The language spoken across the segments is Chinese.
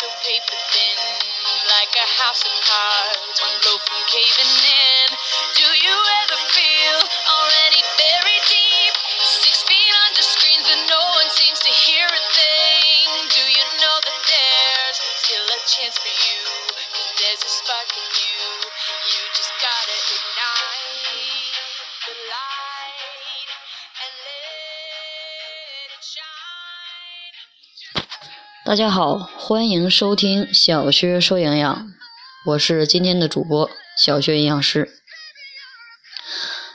so paper thin, like a house of cards, one blow from caving in. Do you ever feel 大家好，欢迎收听小薛说营养，我是今天的主播小薛营养师。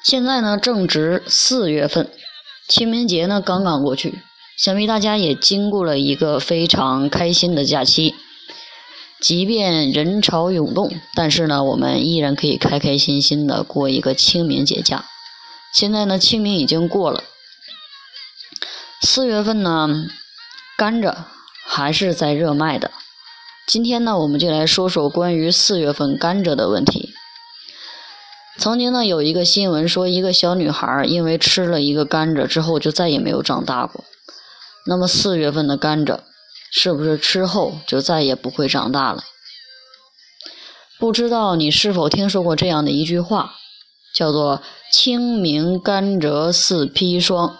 现在呢正值四月份，清明节呢刚刚过去，想必大家也经过了一个非常开心的假期。即便人潮涌动，但是呢，我们依然可以开开心心的过一个清明节假。现在呢，清明已经过了，四月份呢，甘蔗还是在热卖的。今天呢，我们就来说说关于四月份甘蔗的问题。曾经呢，有一个新闻说，一个小女孩因为吃了一个甘蔗之后，就再也没有长大过。那么四月份的甘蔗，是不是吃后就再也不会长大了？不知道你是否听说过这样的一句话，叫做“清明甘蔗似砒霜”。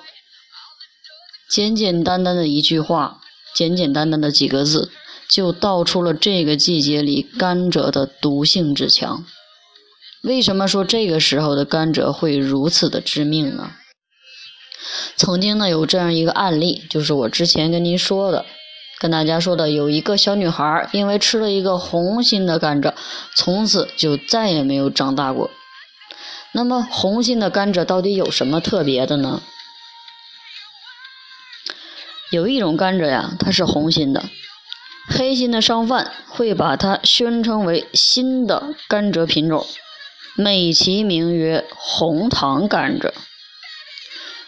简简单单的一句话，简简单单的几个字，就道出了这个季节里甘蔗的毒性之强。为什么说这个时候的甘蔗会如此的致命呢？曾经呢有这样一个案例，就是我之前跟您说的，跟大家说的，有一个小女孩因为吃了一个红心的甘蔗，从此就再也没有长大过。那么红心的甘蔗到底有什么特别的呢？有一种甘蔗呀，它是红心的，黑心的商贩会把它宣称为新的甘蔗品种。美其名曰红糖甘蔗，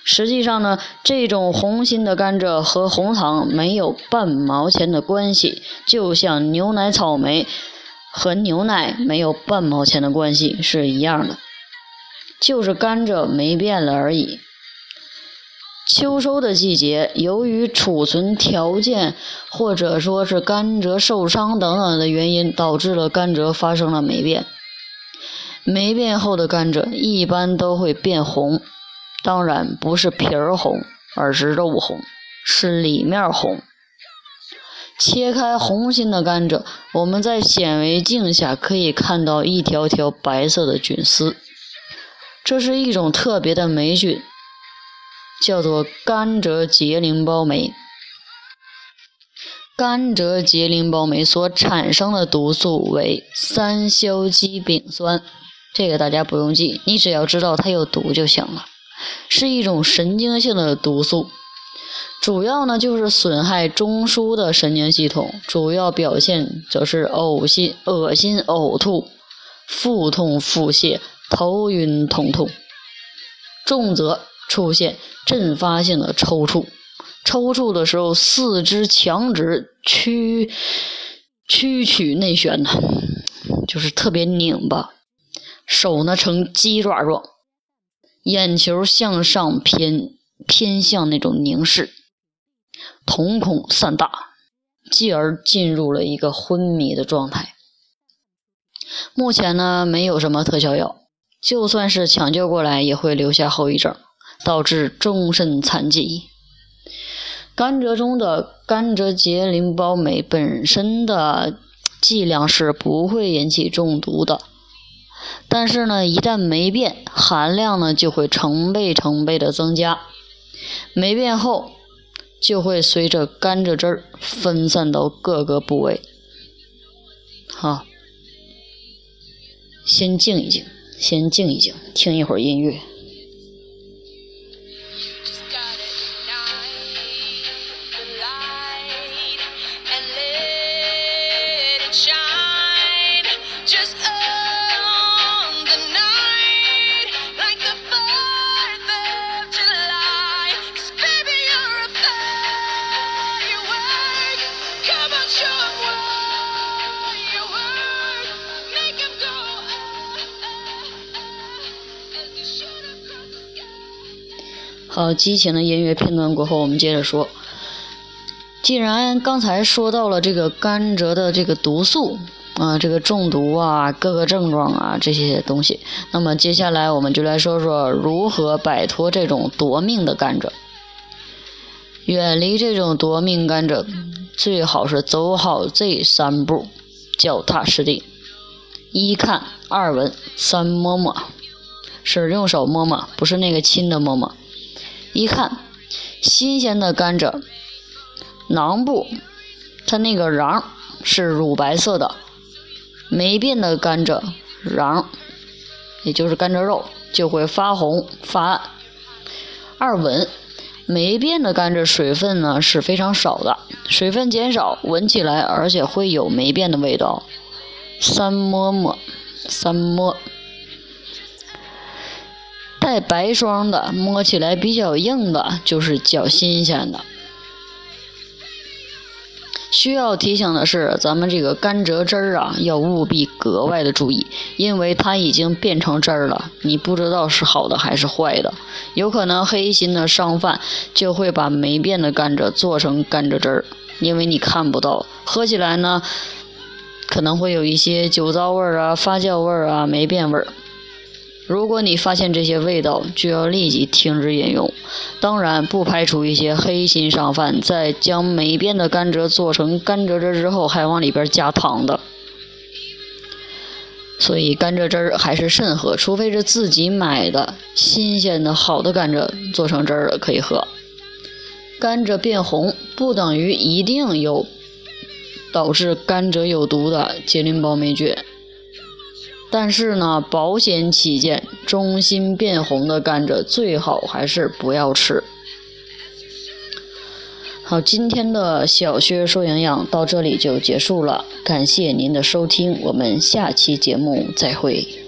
实际上呢，这种红心的甘蔗和红糖没有半毛钱的关系，就像牛奶草莓和牛奶没有半毛钱的关系是一样的，就是甘蔗没变了而已。秋收的季节，由于储存条件或者说是甘蔗受伤等等的原因，导致了甘蔗发生了霉变。霉变后的甘蔗一般都会变红，当然不是皮儿红，而是肉红，是里面红。切开红心的甘蔗，我们在显微镜下可以看到一条条白色的菌丝，这是一种特别的霉菌，叫做甘蔗节淋孢霉。甘蔗节淋孢霉所产生的毒素为三硝基丙酸。这个大家不用记，你只要知道它有毒就行了，是一种神经性的毒素，主要呢就是损害中枢的神经系统，主要表现则是呕心、恶心、呕吐、腹痛、腹泻、头晕、痛痛，重则出现阵发性的抽搐，抽搐的时候四肢强直屈屈曲内旋呢，就是特别拧巴。手呢呈鸡爪状，眼球向上偏偏向那种凝视，瞳孔散大，继而进入了一个昏迷的状态。目前呢没有什么特效药，就算是抢救过来也会留下后遗症，导致终身残疾。甘蔗中的甘蔗结淋孢酶本身的剂量是不会引起中毒的。但是呢，一旦霉变，含量呢就会成倍成倍的增加。霉变后，就会随着甘蔗汁儿分散到各个部位。好，先静一静，先静一静，听一会儿音乐。呃，激情的音乐片段过后，我们接着说。既然刚才说到了这个甘蔗的这个毒素啊，这个中毒啊，各个症状啊这些东西，那么接下来我们就来说说如何摆脱这种夺命的甘蔗。远离这种夺命甘蔗，最好是走好这三步，脚踏实地。一看，二闻，三摸摸，是用手摸摸，不是那个亲的摸摸。一看，新鲜的甘蔗，囊部它那个瓤是乳白色的，霉变的甘蔗瓤，也就是甘蔗肉就会发红发暗。二闻。霉变的甘蔗水分呢是非常少的，水分减少，闻起来而且会有霉变的味道。三摸摸，三摸，带白霜的，摸起来比较硬的，就是较新鲜的。需要提醒的是，咱们这个甘蔗汁儿啊，要务必格外的注意，因为它已经变成汁儿了，你不知道是好的还是坏的，有可能黑心的商贩就会把霉变的甘蔗做成甘蔗汁儿，因为你看不到，喝起来呢，可能会有一些酒糟味儿啊、发酵味儿啊、霉变味儿。如果你发现这些味道，就要立即停止饮用。当然，不排除一些黑心商贩在将霉变的甘蔗做成甘蔗汁之后，还往里边加糖的。所以，甘蔗汁儿还是慎喝，除非是自己买的新鲜的好的甘蔗做成汁儿了可以喝。甘蔗变红不等于一定有导致甘蔗有毒的结淋包霉菌。但是呢，保险起见，中心变红的甘蔗最好还是不要吃。好，今天的小薛说营养到这里就结束了，感谢您的收听，我们下期节目再会。